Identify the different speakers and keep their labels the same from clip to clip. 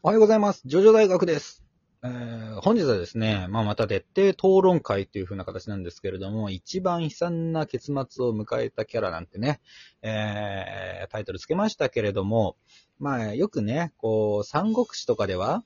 Speaker 1: おはようございます。ジョジョ大学です。えー、本日はですね、まあ、また徹底討論会という風な形なんですけれども、一番悲惨な結末を迎えたキャラなんてね、えー、タイトルつけましたけれども、まあ、よくね、こう、三国志とかでは、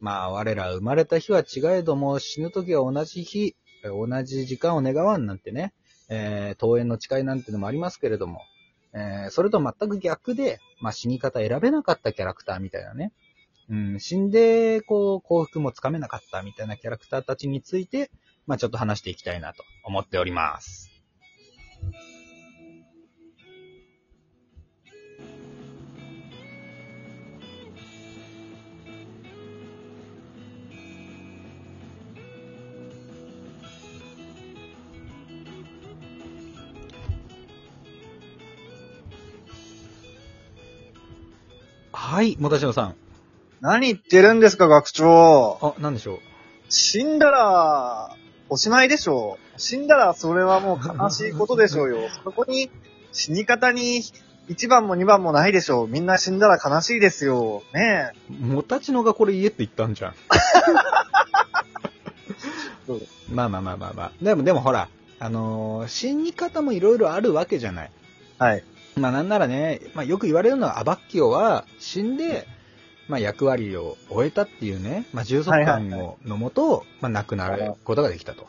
Speaker 1: まあ、我ら生まれた日は違えども、死ぬ時は同じ日、同じ時間を願わんなんてね、えー、登園の誓いなんてのもありますけれども、えー、それと全く逆で、まあ、死に方選べなかったキャラクターみたいなね、うん、死んで、こう、幸福もつかめなかったみたいなキャラクターたちについて、まあちょっと話していきたいなと思っております。はい、もたしのさん。
Speaker 2: 何言ってるんですか、学長。
Speaker 1: あ、なんでしょう。
Speaker 2: 死んだら、おしまいでしょう。死んだら、それはもう悲しいことでしょうよ。そこに、死に方に、1番も2番もないでしょう。みんな死んだら悲しいですよ。ね
Speaker 1: もたちのがこれ言えって言ったんじゃん。まあまあまあまあまあ。でも、でもほら、あのー死に方もいろいろあるわけじゃない。
Speaker 2: え。はい。
Speaker 1: まあなんならね、まあよく言われるのはアバッキオは死んで、まあ役割を終えたっていうね、まあ充足感
Speaker 2: はいはい
Speaker 1: をのもと、まあ亡くなることができたと。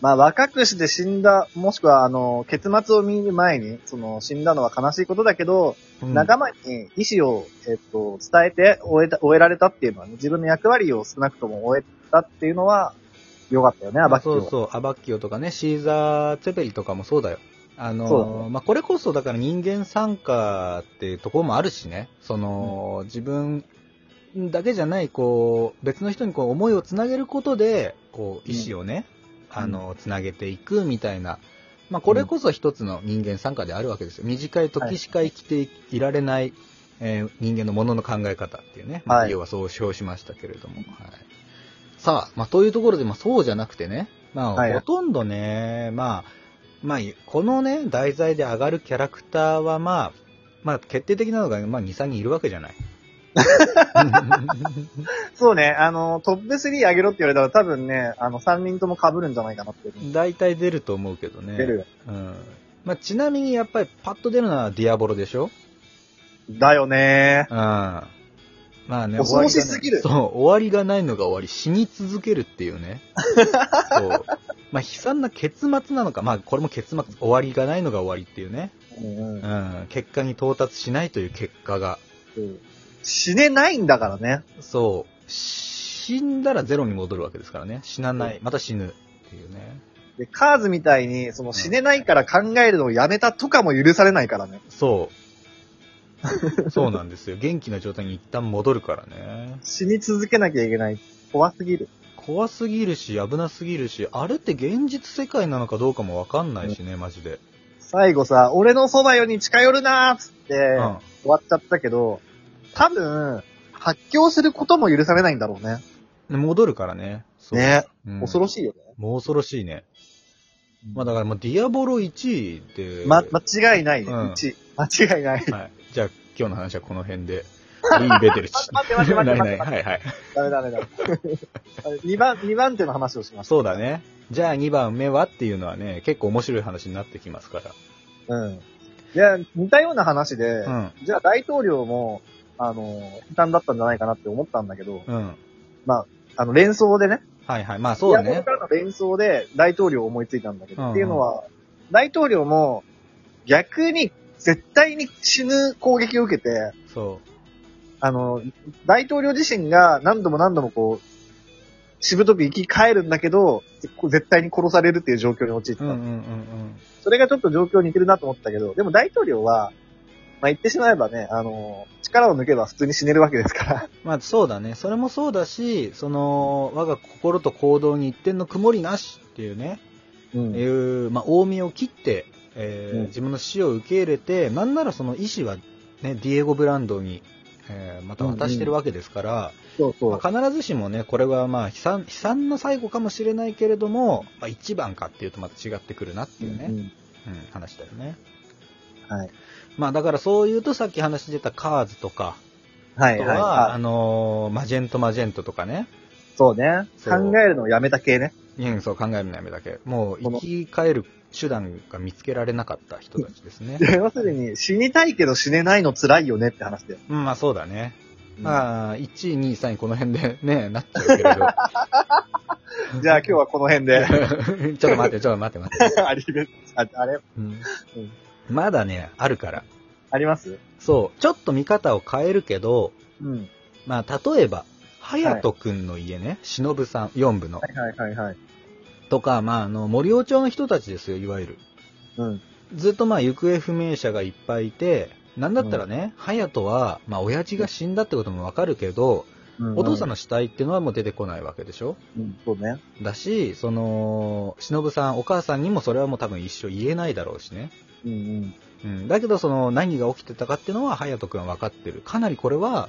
Speaker 2: まあ、若くして死んだ、もしくは、あの、結末を見る前に、その、死んだのは悲しいことだけど、
Speaker 1: うん
Speaker 2: 仲間に意思を、えっと、伝えて終えた、終えられたっていうのはね、自分の役割を少なくとも終えたっていうのは、良かったよね、アバッキオは。
Speaker 1: そうそう、アバッキオとかね、シーザー・ツェペリとかもそうだよ。あの
Speaker 2: そうだ
Speaker 1: ー、まあ、これこそだから人間参加っていうところもあるしね、その、自分だけじゃない、こう、別の人にこう思いをつなげることで、こう、意思をね、あの、つなげていくみたいな、まあ、これこそ一つの人間参加であるわけですよ。短い時しか生きていられない、えー人間のものの考え方っていうね、まあ
Speaker 2: はい
Speaker 1: 要はそう称しましたけれども。はい、さあ、まあ、というところで、まあ、そうじゃなくてね、まあ、
Speaker 2: はい
Speaker 1: ほとんどね、まあ、まあ、このね、題材で上がるキャラクターは、まあ、まあ、決定的なのが、まあ、2、3人いるわけじゃない。
Speaker 2: そうね、あの、トップ3上げろって言われたら多分ね、あの、3人とも被るんじゃないかなって。
Speaker 1: 大体出ると思うけどね。
Speaker 2: 出る。
Speaker 1: うん。まあ、ちなみに、やっぱり、パッと出るのはディアボロでしょ？
Speaker 2: だよね
Speaker 1: うん。まあね、
Speaker 2: 恐ろしすぎる
Speaker 1: 終わりがないそう、終わりがないのが終わり、死に続けるっていうね。そう。まあ、悲惨な結末なのか、まあ、これも結末、終わりがないのが終わりっていうね。
Speaker 2: うんうん
Speaker 1: うん。結果に到達しないという結果が。
Speaker 2: 死ねないんだからね。
Speaker 1: そう。死んだらゼロに戻るわけですからね。死なない。また死ぬっていうね。
Speaker 2: で、カーズみたいに、その死ねないから考えるのをやめたとかも許されないからね。
Speaker 1: そう。そうなんですよ。元気な状態に一旦戻るからね。
Speaker 2: 死に続けなきゃいけない。怖すぎる。
Speaker 1: 怖すぎるし、危なすぎるし、あれって現実世界なのかどうかもわかんないしね、マジで。
Speaker 2: 最後さ、俺のそばよに近寄るなーっつって、
Speaker 1: うん。
Speaker 2: 終わっちゃったけど、多分、発狂することも許されないんだろうね。
Speaker 1: で戻るからね。そう
Speaker 2: ね。
Speaker 1: うん
Speaker 2: 恐ろしいよね。
Speaker 1: もう恐ろしいね。まあだからもうディアボロ1位で。
Speaker 2: ま、間違いないね。
Speaker 1: うん
Speaker 2: 1。間違いない。
Speaker 1: はい。じゃあ今日の話はこの辺で。いいベテルチ。
Speaker 2: 待って待って待って。
Speaker 1: はいはい。
Speaker 2: ダメダメダメ。2番、二番手の話をしました。
Speaker 1: そうだね。じゃあ2番目はっていうのはね、結構面白い話になってきますから。
Speaker 2: うん。いや、似たような話で、
Speaker 1: うん。
Speaker 2: じゃあ大統領も、あの、悲惨だったんじゃないかなって思ったんだけど、
Speaker 1: うん。
Speaker 2: あの、連想でね、
Speaker 1: はいはい。まあそうだね
Speaker 2: か。らの連想で大統領を思いついたんだけど、
Speaker 1: うんうん
Speaker 2: っていうのは、大統領も逆に絶対に死ぬ攻撃を受けて、
Speaker 1: そ
Speaker 2: あの、大統領自身が何度も何度もこう、しぶとく生き返るんだけど、絶対に殺されるっていう状況に陥っ
Speaker 1: う。
Speaker 2: た。
Speaker 1: うんうんうんうん。
Speaker 2: それがちょっと状況似てるなと思ったけど、でも大統領は、まあ言ってしまえばね、あの、力を抜けば普通に死ねるわけですから。
Speaker 1: まあそうだね。それもそうだし、その、我が心と行動に一点の曇りなしっていうね、
Speaker 2: うん
Speaker 1: いう、まあ、大身を切って、えー
Speaker 2: うん
Speaker 1: 自分の死を受け入れて、なんならその意思はね、ディエゴ・ブランドに、えーまた渡してるわけですから、
Speaker 2: そうそう。
Speaker 1: まあ、必ずしもね、これはまあ悲惨、悲惨な最後かもしれないけれども、まあ、一番かっていうとまた違ってくるなっていうね、
Speaker 2: うん
Speaker 1: うん話だよね。
Speaker 2: はい。
Speaker 1: まあだからそう言うとさっき話してたカーズとか、
Speaker 2: はい
Speaker 1: は、
Speaker 2: はいは
Speaker 1: あのーマジェントマジェントとかね。
Speaker 2: い。そうね。
Speaker 1: そう
Speaker 2: 考えるのをやめた系ね。
Speaker 1: うん、そう考えるのやめだけ。もう生き返る手段が見つけられなかった人たちですね。
Speaker 2: 要するに、死にたいけど死ねないの辛いよねって話だよ。
Speaker 1: うん、まあそうだね。
Speaker 2: うん
Speaker 1: まあ、1位、2位、3位この辺でね、なっちゃうけれど。
Speaker 2: じゃあ今日はこの辺で。
Speaker 1: ちょっと待って、ちょっと待って待って。
Speaker 2: ありがああれ
Speaker 1: うんまだね、あるから。
Speaker 2: あります？
Speaker 1: そう。ちょっと見方を変えるけど、
Speaker 2: うん。
Speaker 1: まあ、例えば、隼人くんの家ね、忍さん、4部の
Speaker 2: は、いはいはいはい。
Speaker 1: とか、まあ、あの、森尾町の人たちですよ、いわゆる。
Speaker 2: うん。
Speaker 1: ずっとまあ、行方不明者がいっぱいいて、なんだったらね、隼人は、まあ、親父が死んだってこともわかるけど、お父さんの死体っていうのはもう出てこないわけでしょ？
Speaker 2: うん、そうね。
Speaker 1: だし、その、忍さん、お母さんにもそれはもう多分一生言えないだろうしね。
Speaker 2: うんうん。
Speaker 1: うん。だけど、その、何が起きてたかっていうのは、隼人くんは分かってる。かなりこれは、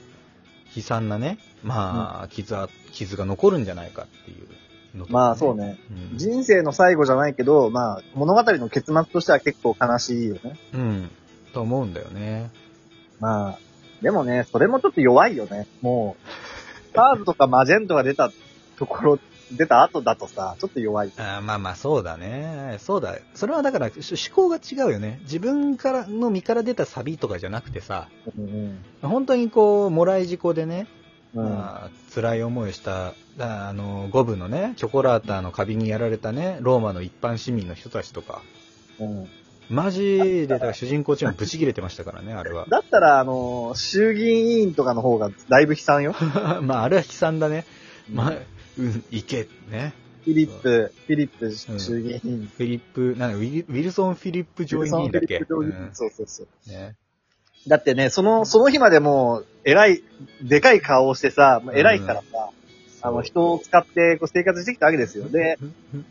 Speaker 1: 悲惨なね、まあ、傷は、傷が残るんじゃないかっていうのとか
Speaker 2: まあそう。ね。
Speaker 1: うん。
Speaker 2: 人生の最後じゃないけど、まあ、物語の結末としては結構悲しいよね。
Speaker 1: うん。と思うんだよね。
Speaker 2: まあ、でもね、それもちょっと弱いよね。もう、スターズとかマジェントが出たところ、出た後だとさ、ちょっと弱い。
Speaker 1: あーまあまあ、そうだね。そうだ。それはだから、し思考が違うよね。自分からの身から出たサビとかじゃなくてさ、
Speaker 2: うん
Speaker 1: 本当にこう、もらい事故でね、
Speaker 2: うん。うん。
Speaker 1: まあ、辛い思いをした、だあの、五部のね、チョコラーターのカビにやられたね、ローマの一般市民の人たちとか、
Speaker 2: うん
Speaker 1: マジで、だから主人公チームブチ切れてましたからね、あれは。
Speaker 2: だったら、あの、衆議院委員とかの方がだいぶ悲惨よ。
Speaker 1: まあ、あれは悲惨だね。まあ、うん、いけ、ね。
Speaker 2: フィリップ、フィリップ
Speaker 1: うん
Speaker 2: 衆議院委員。
Speaker 1: フィリップ、なんだウィルソン・フィリップ上院議員だっけ？
Speaker 2: フィリップ上院
Speaker 1: うん
Speaker 2: そうそうそう。
Speaker 1: ね。
Speaker 2: だってね、その、その日までもう、偉い、でかい顔をしてさ、偉いからさ、あの、人を使ってこう生活してきたわけですよ。で、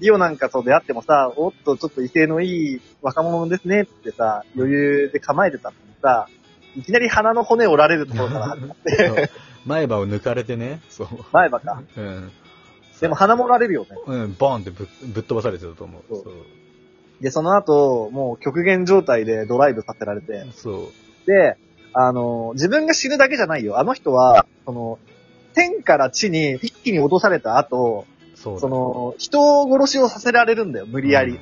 Speaker 2: リオなんかと出会ってもさ、おっと、ちょっと威勢のいい若者ですねってさ、余裕で構えてたのにさ、いきなり鼻の骨折られるところから始まって、
Speaker 1: 前歯を抜かれてね、そう。
Speaker 2: 前歯か。
Speaker 1: うん。
Speaker 2: でも鼻も折られるよね。
Speaker 1: うん、ボーンってぶぶっ飛ばされてたと思う。
Speaker 2: そう
Speaker 1: そう。
Speaker 2: で、その後、もう極限状態でドライブさせられて、
Speaker 1: そう。
Speaker 2: で、あの、自分が死ぬだけじゃないよ。あの人は、その、天から地に一気に落とされた後、
Speaker 1: そ
Speaker 2: の、人殺しをさせられるんだよ、無理やり。
Speaker 1: うん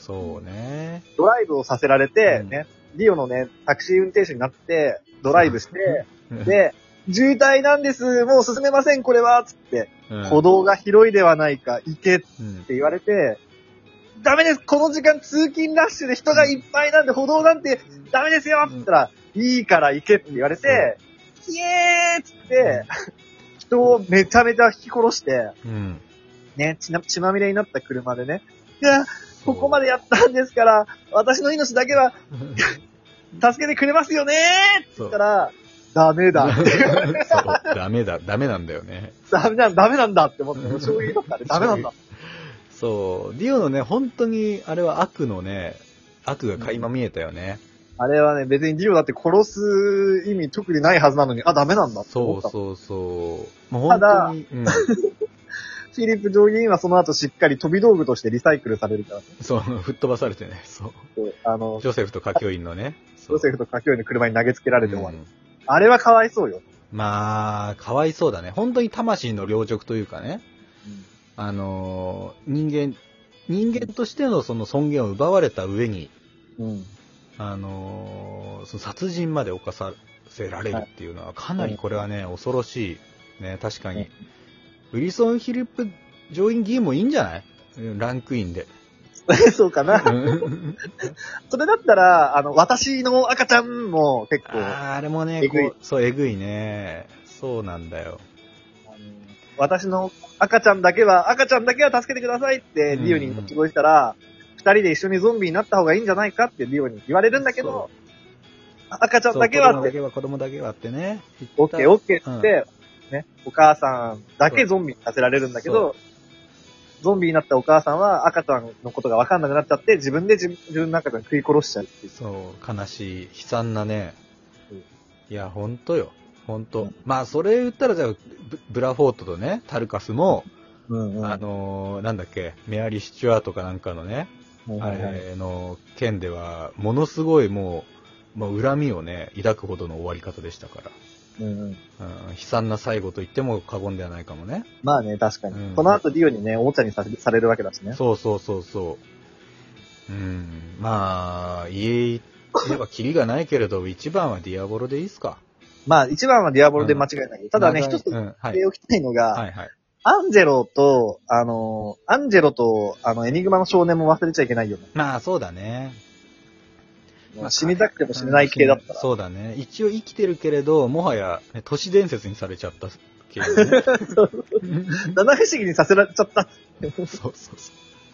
Speaker 1: そうね。
Speaker 2: ドライブをさせられて、
Speaker 1: うん
Speaker 2: ね、リオのね、タクシー運転手になって、ドライブして、
Speaker 1: うん、
Speaker 2: で、渋滞なんです、もう進めません、これは、つって、
Speaker 1: うん、
Speaker 2: 歩道が広いではないか、行けって
Speaker 1: うん、
Speaker 2: 言われて、ダメです、この時間通勤ラッシュで人がいっぱいなんで歩道なんてダメですよ。って言ったら、いいから行けって言われて、イエーっつって、人をめちゃめちゃ引き殺して、
Speaker 1: うん。
Speaker 2: ね、血な血まみれになった車でね、いや、ここまでやったんですから、私の命だけは 助けてくれますよねーって言ったら、ダメだ。
Speaker 1: そう、ダメだ、ダメなんだよね。
Speaker 2: ダメだ、ダメなんだって思って、衝撃だったね。ダメなんだ。
Speaker 1: そう、ディオのね、本当に、あれは悪のね、悪が垣間見えたよね。
Speaker 2: あれはね、別にディオだって殺す意味特にないはずなのに、あ、ダメなんだって思った。
Speaker 1: そうそうそう。もう本当に、うん、
Speaker 2: フィリップ・ジョーギンはその後しっかり飛び道具としてリサイクルされるからね。
Speaker 1: そう、吹っ飛ばされてね、そう。
Speaker 2: そうあの、
Speaker 1: ジョセフと歌教員のね。
Speaker 2: ジョセフとカキョイの車に投げつけられて終わる。
Speaker 1: うん
Speaker 2: あれはかわいそうよ。
Speaker 1: まあ、かわいそうだね。本当に魂の領直というかね。あのー人間、人間としてのその尊厳を奪われた上に、
Speaker 2: うん。
Speaker 1: あのーその殺人まで犯させられるっていうのは、かなりこれはね、恐ろしい。ね、確かに。ウィリソン・ヒリップ上院議員もいいんじゃない？うんランクインで。
Speaker 2: そうかな。
Speaker 1: う ん
Speaker 2: それだったら、あの、私の赤ちゃんも結構、
Speaker 1: あーあれもね
Speaker 2: えぐい
Speaker 1: こう、そう、えぐいね。そうなんだよ。
Speaker 2: 私の赤ちゃんだけは、赤ちゃんだけは助けてくださいって
Speaker 1: うん
Speaker 2: リオに希望したら、二、人で一緒にゾンビになった方がいいんじゃないかってリオに言われるんだけど、赤ちゃんだけはって、
Speaker 1: そう子供だけは、子供だけはってね。
Speaker 2: オッケーオッケーって、ね、お母さんだけゾンビにさせられるんだけど、ゾンビになったお母さんは赤ちゃんのことが分かんなくなっちゃって、自分で自分の赤ちゃん食い殺しちゃうっていう。
Speaker 1: そう、悲しい、悲惨なね
Speaker 2: うん。
Speaker 1: いや、ほんとよ。ほんと
Speaker 2: うん。
Speaker 1: まあ、それ言ったら、じゃあ、ブブラフォートとね、タルカスも、
Speaker 2: うん
Speaker 1: あのーなんだっけ、メアリー・スチュアートかなんかのね、あれの件では、ものすごいもう、もう恨みをね、抱くほどの終わり方でしたから。
Speaker 2: うんうん。
Speaker 1: うん、悲惨な最後と言っても過言ではないかもね。
Speaker 2: まあね、確かに。
Speaker 1: うん
Speaker 2: この後ディオにね、おもちゃにさされるわけだしね。
Speaker 1: そうそうそうそう。うん。まあ、言えればキリがないけれど、一番はディアボロでいいっすか。
Speaker 2: まあ、一番はディアボロで間違いない。ただね、
Speaker 1: 長い
Speaker 2: 一つ
Speaker 1: うん、はい
Speaker 2: 言って。おきたいのが、
Speaker 1: はいはい。
Speaker 2: アンジェロと、あの、アンジェロと、あの、エニグマの少年も忘れちゃいけないよね。
Speaker 1: まあ、そうだね。まあ
Speaker 2: 死にたくても死ねない系だったら。
Speaker 1: そうだね。一応生きてるけれど、もはや、ね都市伝説にされちゃった系、ね。
Speaker 2: 七不思議にさせられちゃった。
Speaker 1: そうそうそ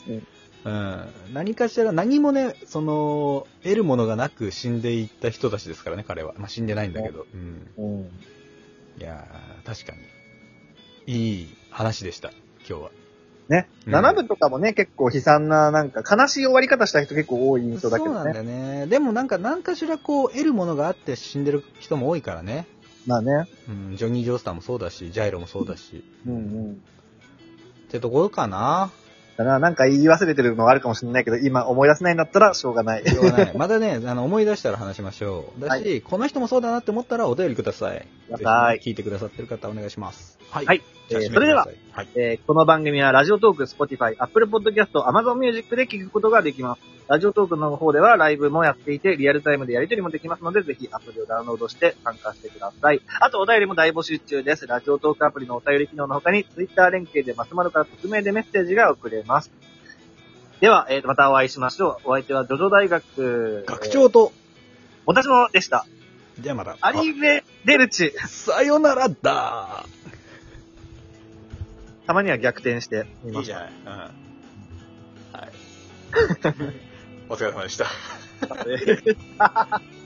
Speaker 1: う。うん、何かしら、何もね、その、得るものがなく死んでいった人たちですからね、彼は。まあ、死んでないんだけど。うん。
Speaker 2: うん。
Speaker 1: いやー、確かに。いい話でした、今日は。
Speaker 2: ね。
Speaker 1: うん
Speaker 2: 七部とかもね、結構悲惨な、なんか悲しい終わり方した人結構多い印象だけど
Speaker 1: そうなんだ
Speaker 2: ね。
Speaker 1: よね。でもなんか、何かしらこう、得るものがあって死んでる人も多いからね。
Speaker 2: まあね。
Speaker 1: うん、ジョニー・ジョースターもそうだし、ジャイロもそうだし。
Speaker 2: うんうん。
Speaker 1: ってところかな。
Speaker 2: だな、なんか言い忘れてるのがあるかもしれないけど、今思い出せないんだったらしょうがない。
Speaker 1: しょうがない。またね、あの、思い出したら話しましょう。だし、
Speaker 2: は
Speaker 1: この人もそうだなって思ったらお便りください。
Speaker 2: ください
Speaker 1: ぜひね聞いてくださってる方お願いします。はい。
Speaker 2: はい。えーそれでは、
Speaker 1: 締めてください、
Speaker 2: えーこの番組はラジオトーク、Spotify、Apple Podcast、Amazon Music で聞くことができます。ラジオトークの方ではライブもやっていて、リアルタイムでやり取りもできますので、ぜひアプリをダウンロードして参加してください。あと、お便りも大募集中です。ラジオトークアプリのお便り機能の他に、Twitter 連携でマスマルから匿名でメッセージが送れます。では、えーと、またお会いしましょう。お相手は、ジョジョ大学、
Speaker 1: 学長と、
Speaker 2: 私もでした。
Speaker 1: じゃあまた。
Speaker 2: アリーベ・デルチ。
Speaker 1: あさよならだ
Speaker 2: たまには逆転してみます。
Speaker 1: いいじゃない。うん。はい。お疲れ様でした。
Speaker 2: えー